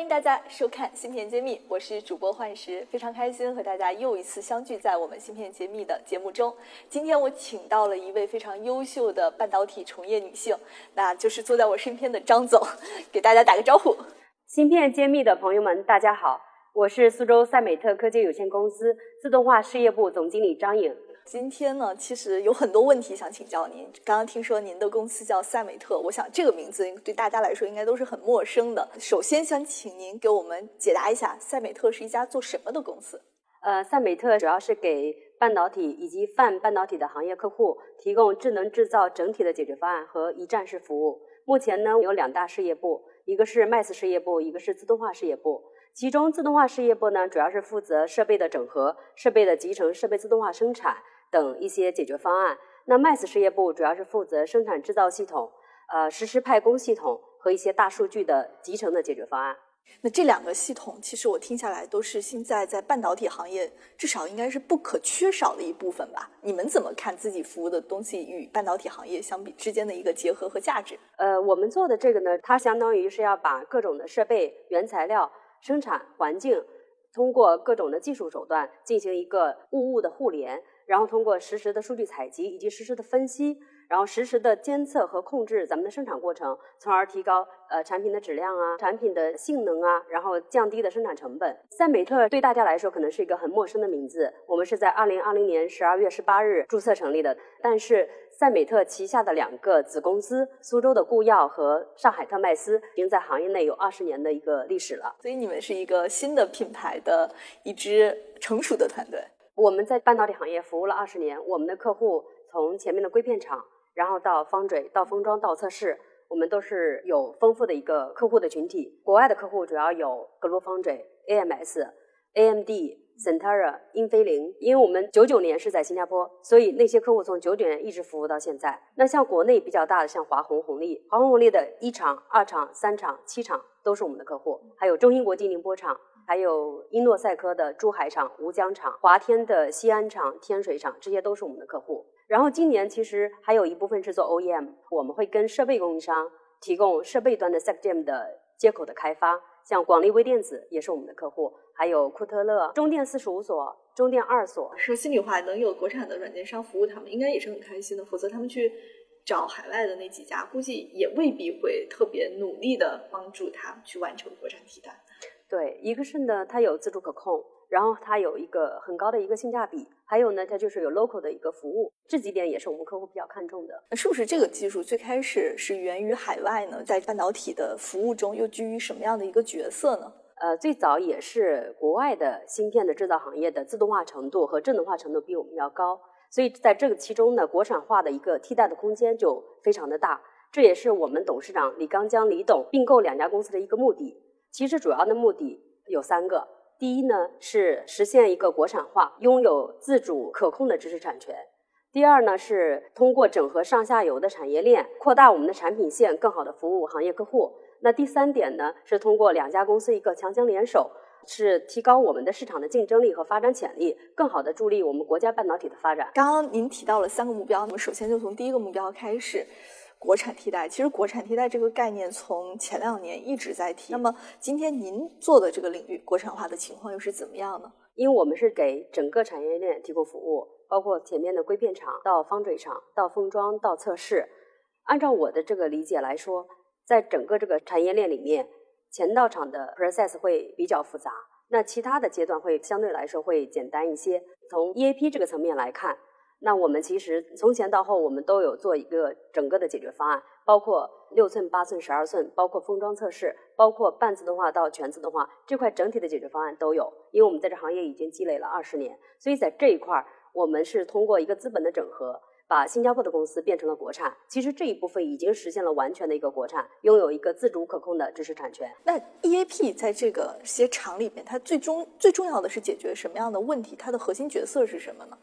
欢迎大家收看《芯片揭秘》，我是主播幻石，非常开心和大家又一次相聚在我们《芯片揭秘》的节目中。今天我请到了一位非常优秀的半导体从业女性，那就是坐在我身边的张总，给大家打个招呼。芯片揭秘的朋友们，大家好，我是苏州赛美特科技有限公司自动化事业部总经理张颖。今天呢，其实有很多问题想请教您。刚刚听说您的公司叫赛美特，我想这个名字对大家来说应该都是很陌生的。首先想请您给我们解答一下，赛美特是一家做什么的公司？呃，赛美特主要是给半导体以及泛半导体的行业客户提供智能制造整体的解决方案和一站式服务。目前呢，有两大事业部，一个是 Mass 事业部，一个是自动化事业部。其中自动化事业部呢，主要是负责设备的整合、设备的集成、设备自动化生产。等一些解决方案。那 Mass 事业部主要是负责生产制造系统、呃实时派工系统和一些大数据的集成的解决方案。那这两个系统，其实我听下来都是现在在半导体行业至少应该是不可缺少的一部分吧？你们怎么看自己服务的东西与半导体行业相比之间的一个结合和价值？呃，我们做的这个呢，它相当于是要把各种的设备、原材料、生产环境，通过各种的技术手段进行一个物物的互联。然后通过实时的数据采集以及实时的分析，然后实时的监测和控制咱们的生产过程，从而提高呃产品的质量啊、产品的性能啊，然后降低的生产成本。赛美特对大家来说可能是一个很陌生的名字，我们是在二零二零年十二月十八日注册成立的。但是赛美特旗下的两个子公司苏州的固药和上海特迈斯已经在行业内有二十年的一个历史了，所以你们是一个新的品牌的一支成熟的团队。我们在半导体行业服务了二十年，我们的客户从前面的硅片厂，然后到方嘴，到封装，到测试，我们都是有丰富的一个客户的群体。国外的客户主要有格罗方嘴、AMS、AMD、Centera、英飞凌。因为我们九九年是在新加坡，所以那些客户从九九年一直服务到现在。那像国内比较大的，像华虹、红利，华虹、红利的一厂、二厂、三厂、七厂都是我们的客户，还有中芯国际宁波厂。还有英诺赛科的珠海厂、吴江厂、华天的西安厂、天水厂，这些都是我们的客户。然后今年其实还有一部分是做 OEM，我们会跟设备供应商提供设备端的 SecGem 的接口的开发，像广利微电子也是我们的客户，还有库特勒、中电四十五所、中电二所。说心里话，能有国产的软件商服务他们，应该也是很开心的。否则他们去找海外的那几家，估计也未必会特别努力的帮助他去完成国产替代。对，一个是呢，它有自主可控，然后它有一个很高的一个性价比，还有呢，它就是有 local 的一个服务，这几点也是我们客户比较看重的。那是不是这个技术最开始是源于海外呢？在半导体的服务中又居于什么样的一个角色呢？呃，最早也是国外的芯片的制造行业的自动化程度和智能化程度比我们要高，所以在这个其中呢，国产化的一个替代的空间就非常的大，这也是我们董事长李刚江李董并购两家公司的一个目的。其实主要的目的有三个：第一呢是实现一个国产化，拥有自主可控的知识产权；第二呢是通过整合上下游的产业链，扩大我们的产品线，更好的服务行业客户；那第三点呢是通过两家公司一个强强联手，是提高我们的市场的竞争力和发展潜力，更好的助力我们国家半导体的发展。刚刚您提到了三个目标，我们首先就从第一个目标开始。国产替代，其实国产替代这个概念从前两年一直在提。那么今天您做的这个领域国产化的情况又是怎么样呢？因为我们是给整个产业链提供服务，包括前面的硅片厂到方嘴厂到封装到测试。按照我的这个理解来说，在整个这个产业链里面，前道厂的 process 会比较复杂，那其他的阶段会相对来说会简单一些。从 EAP 这个层面来看。那我们其实从前到后，我们都有做一个整个的解决方案，包括六寸、八寸、十二寸，包括封装测试，包括半自动化到全自动化这块整体的解决方案都有。因为我们在这行业已经积累了二十年，所以在这一块儿，我们是通过一个资本的整合，把新加坡的公司变成了国产。其实这一部分已经实现了完全的一个国产，拥有一个自主可控的知识产权。那 EAP 在这个些厂里面，它最终最重要的是解决什么样的问题？它的核心角色是什么呢？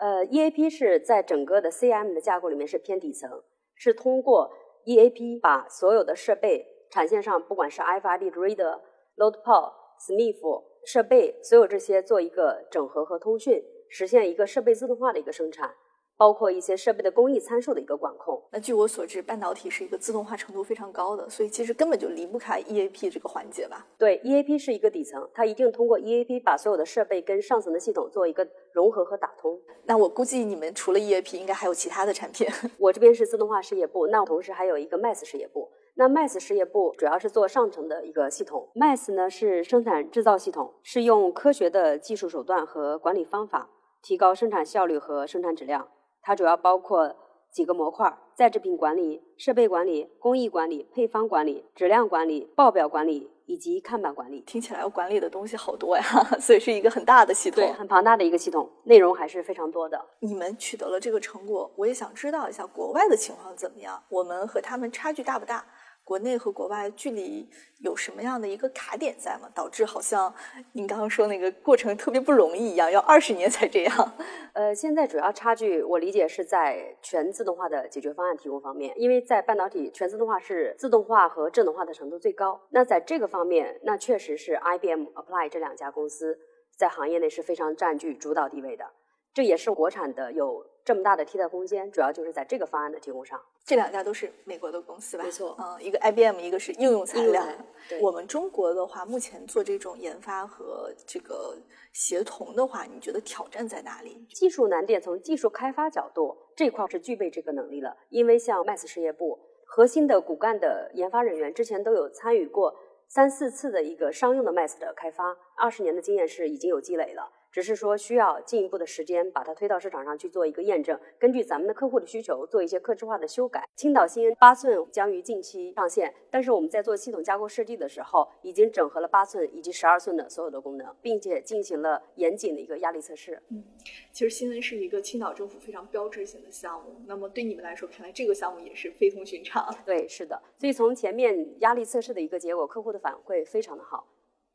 呃，EAP 是在整个的 CM 的架构里面是偏底层，是通过 EAP 把所有的设备产线上，不管是 FID Reader、LoadPod、SMIF 设备，所有这些做一个整合和通讯，实现一个设备自动化的一个生产。包括一些设备的工艺参数的一个管控。那据我所知，半导体是一个自动化程度非常高的，所以其实根本就离不开 EAP 这个环节吧？对，EAP 是一个底层，它一定通过 EAP 把所有的设备跟上层的系统做一个融合和打通。那我估计你们除了 EAP，应该还有其他的产品。我这边是自动化事业部，那同时还有一个 MES 事业部。那 MES 事业部主要是做上层的一个系统，MAS 呢是生产制造系统，是用科学的技术手段和管理方法提高生产效率和生产质量。它主要包括几个模块：在制品管理、设备管理、工艺管理、配方管理、质量管理、报表管理以及看板管理。听起来要管理的东西好多呀，所以是一个很大的系统，对，很庞大的一个系统，内容还是非常多的。你们取得了这个成果，我也想知道一下国外的情况怎么样？我们和他们差距大不大？国内和国外距离有什么样的一个卡点在吗？导致好像您刚刚说那个过程特别不容易一样，要二十年才这样。呃，现在主要差距我理解是在全自动化的解决方案提供方面，因为在半导体全自动化是自动化和智能化的程度最高。那在这个方面，那确实是 IBM、Apply 这两家公司在行业内是非常占据主导地位的。这也是国产的有这么大的替代空间，主要就是在这个方案的提供上。这两家都是美国的公司吧？没错，嗯，一个 IBM，一个是应用材料。对，我们中国的话，目前做这种研发和这个协同的话，你觉得挑战在哪里？技术难点从技术开发角度这块是具备这个能力了，因为像 MAS 事业部核心的骨干的研发人员之前都有参与过三四次的一个商用的 MAS 的开发，二十年的经验是已经有积累了。只是说需要进一步的时间把它推到市场上去做一个验证，根据咱们的客户的需求做一些客制化的修改。青岛新恩八寸将于近期上线，但是我们在做系统架构设计的时候，已经整合了八寸以及十二寸的所有的功能，并且进行了严谨的一个压力测试。嗯，其实新恩是一个青岛政府非常标志性的项目，那么对你们来说，看来这个项目也是非同寻常。对，是的。所以从前面压力测试的一个结果，客户的反馈非常的好。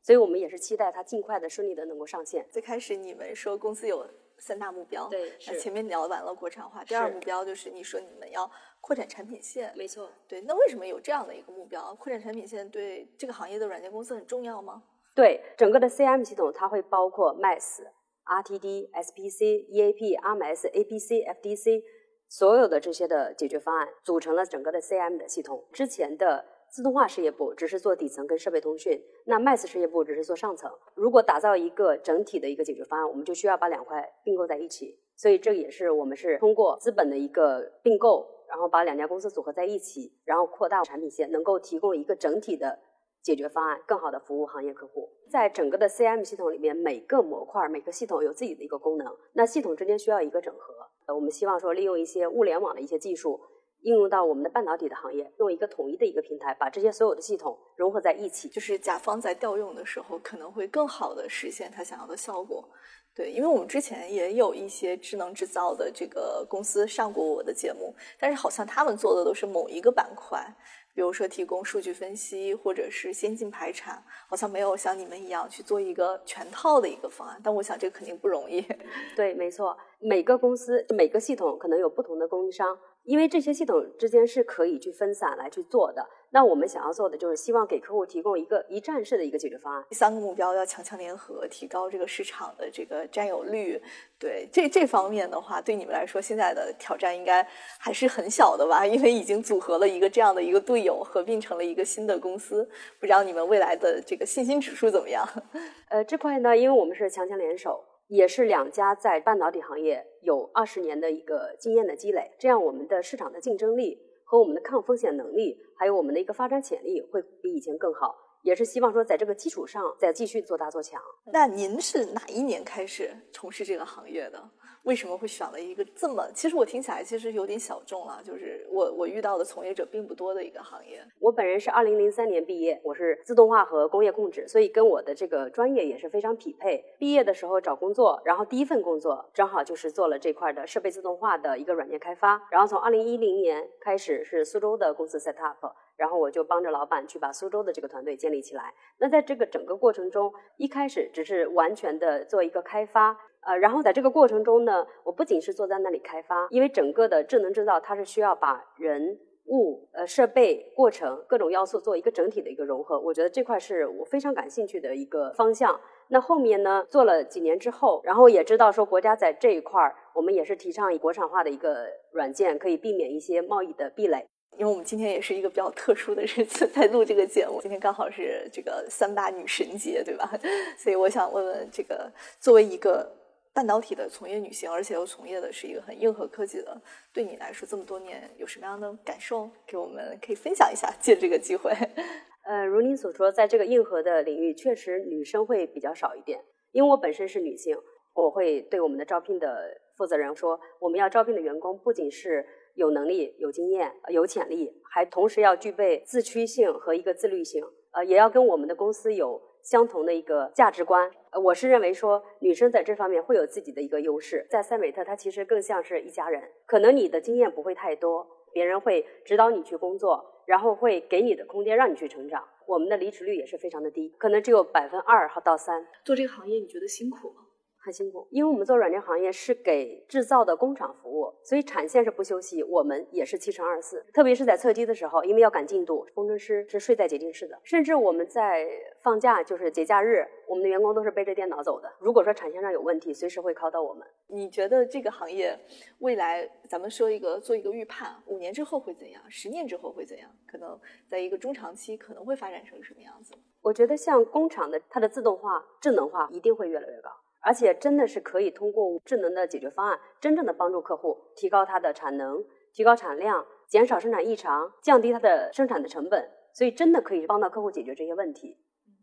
所以我们也是期待它尽快的、顺利的能够上线。最开始你们说公司有三大目标，对，那前面聊完了国产化，第二目标就是你说你们要扩展产品线，没错，对。那为什么有这样的一个目标？扩展产品线对这个行业的软件公司很重要吗？对，整个的 CM 系统它会包括 MAS、RTD、SPC、EAP、RMS、APC、FDC 所有的这些的解决方案，组成了整个的 CM 的系统。之前的。自动化事业部只是做底层跟设备通讯，那 MAS 事业部只是做上层。如果打造一个整体的一个解决方案，我们就需要把两块并购在一起。所以这也是我们是通过资本的一个并购，然后把两家公司组合在一起，然后扩大产品线，能够提供一个整体的解决方案，更好的服务行业客户。在整个的 CM 系统里面，每个模块、每个系统有自己的一个功能，那系统之间需要一个整合。呃，我们希望说利用一些物联网的一些技术。应用到我们的半导体的行业，用一个统一的一个平台，把这些所有的系统融合在一起，就是甲方在调用的时候，可能会更好的实现他想要的效果。对，因为我们之前也有一些智能制造的这个公司上过我的节目，但是好像他们做的都是某一个板块，比如说提供数据分析或者是先进排产，好像没有像你们一样去做一个全套的一个方案。但我想这肯定不容易。对，没错，每个公司每个系统可能有不同的供应商。因为这些系统之间是可以去分散来去做的，那我们想要做的就是希望给客户提供一个一站式的一个解决方案。第三个目标要强强联合，提高这个市场的这个占有率。对这这方面的话，对你们来说现在的挑战应该还是很小的吧？因为已经组合了一个这样的一个队友，合并成了一个新的公司。不知道你们未来的这个信心指数怎么样？呃，这块呢，因为我们是强强联手。也是两家在半导体行业有二十年的一个经验的积累，这样我们的市场的竞争力和我们的抗风险能力，还有我们的一个发展潜力会比以前更好。也是希望说在这个基础上再继续做大做强。那您是哪一年开始从事这个行业的？为什么会选了一个这么？其实我听起来其实有点小众了，就是我我遇到的从业者并不多的一个行业。我本人是二零零三年毕业，我是自动化和工业控制，所以跟我的这个专业也是非常匹配。毕业的时候找工作，然后第一份工作正好就是做了这块的设备自动化的一个软件开发。然后从二零一零年开始是苏州的公司 set up，然后我就帮着老板去把苏州的这个团队建立起来。那在这个整个过程中，一开始只是完全的做一个开发。呃，然后在这个过程中呢，我不仅是坐在那里开发，因为整个的智能制造它是需要把人。物、呃、设备、过程各种要素做一个整体的一个融合，我觉得这块是我非常感兴趣的一个方向。那后面呢，做了几年之后，然后也知道说国家在这一块儿，我们也是提倡以国产化的一个软件，可以避免一些贸易的壁垒。因为我们今天也是一个比较特殊的日子在录这个节目，今天刚好是这个三八女神节，对吧？所以我想问问，这个作为一个。半导体的从业女性，而且又从业的是一个很硬核科技的，对你来说这么多年有什么样的感受？给我们可以分享一下，借这个机会。呃，如您所说，在这个硬核的领域，确实女生会比较少一点。因为我本身是女性，我会对我们的招聘的负责人说，我们要招聘的员工不仅是有能力、有经验、有潜力，还同时要具备自驱性和一个自律性，呃，也要跟我们的公司有。相同的一个价值观，我是认为说女生在这方面会有自己的一个优势。在赛美特，它其实更像是一家人。可能你的经验不会太多，别人会指导你去工作，然后会给你的空间让你去成长。我们的离职率也是非常的低，可能只有百分二和到三。做这个行业你觉得辛苦吗？很辛苦，因为我们做软件行业是给制造的工厂服务，所以产线是不休息，我们也是七乘二十四。特别是在测机的时候，因为要赶进度，工程师是睡在洁净室的。甚至我们在放假，就是节假日，我们的员工都是背着电脑走的。如果说产线上有问题，随时会 call 到我们。你觉得这个行业未来，咱们说一个做一个预判，五年之后会怎样？十年之后会怎样？可能在一个中长期可能会发展成什么样子？我觉得像工厂的它的自动化、智能化一定会越来越高。而且真的是可以通过智能的解决方案，真正的帮助客户提高它的产能、提高产量、减少生产异常、降低它的生产的成本，所以真的可以帮到客户解决这些问题。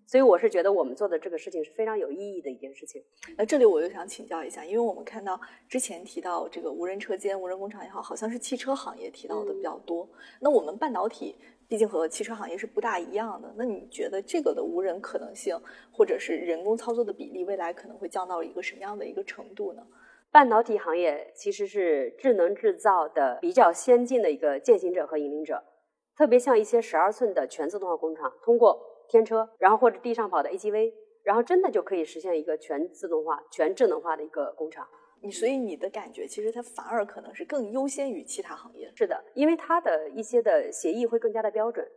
所以我是觉得我们做的这个事情是非常有意义的一件事情。那这里我又想请教一下，因为我们看到之前提到这个无人车间、无人工厂也好，好像是汽车行业提到的比较多。那我们半导体。毕竟和汽车行业是不大一样的，那你觉得这个的无人可能性，或者是人工操作的比例，未来可能会降到一个什么样的一个程度呢？半导体行业其实是智能制造的比较先进的一个践行者和引领者，特别像一些十二寸的全自动化工厂，通过天车，然后或者地上跑的 AGV，然后真的就可以实现一个全自动化、全智能化的一个工厂。你所以你的感觉，其实它反而可能是更优先于其他行业。是的，因为它的一些的协议会更加的标准，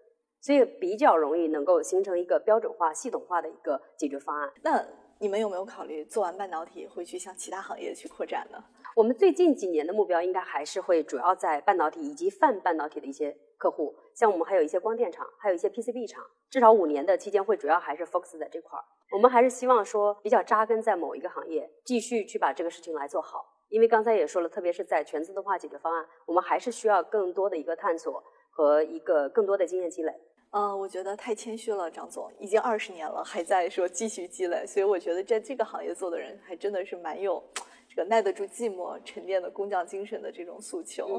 所以比较容易能够形成一个标准化、系统化的一个解决方案。那你们有没有考虑做完半导体会去向其他行业去扩展呢？我们最近几年的目标应该还是会主要在半导体以及泛半导体的一些客户，像我们还有一些光电厂，还有一些 PCB 厂，至少五年的期间会主要还是 focus 在这块儿。我们还是希望说比较扎根在某一个行业，继续去把这个事情来做好。因为刚才也说了，特别是在全自动化解决方案，我们还是需要更多的一个探索和一个更多的经验积累。嗯，我觉得太谦虚了，张总，已经二十年了，还在说继续积累，所以我觉得在这个行业做的人还真的是蛮有这个耐得住寂寞、沉淀的工匠精神的这种诉求。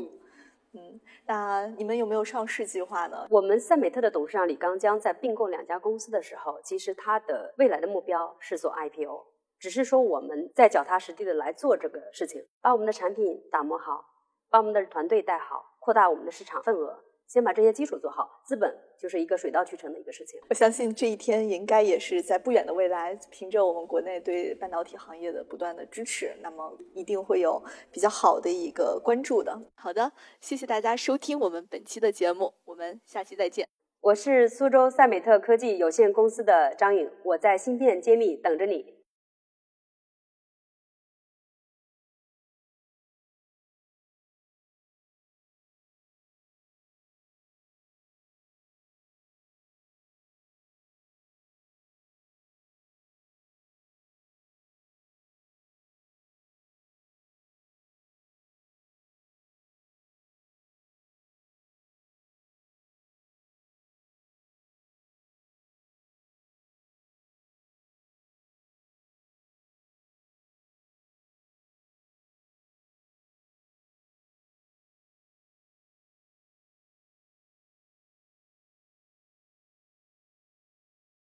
嗯，那你们有没有上市计划呢？我们赛美特的董事长李刚江在并购两家公司的时候，其实他的未来的目标是做 IPO，只是说我们在脚踏实地的来做这个事情，把我们的产品打磨好，把我们的团队带好，扩大我们的市场份额。先把这些基础做好，资本就是一个水到渠成的一个事情。我相信这一天应该也是在不远的未来，凭着我们国内对半导体行业的不断的支持，那么一定会有比较好的一个关注的。好的，谢谢大家收听我们本期的节目，我们下期再见。我是苏州赛美特科技有限公司的张颖，我在芯片揭秘等着你。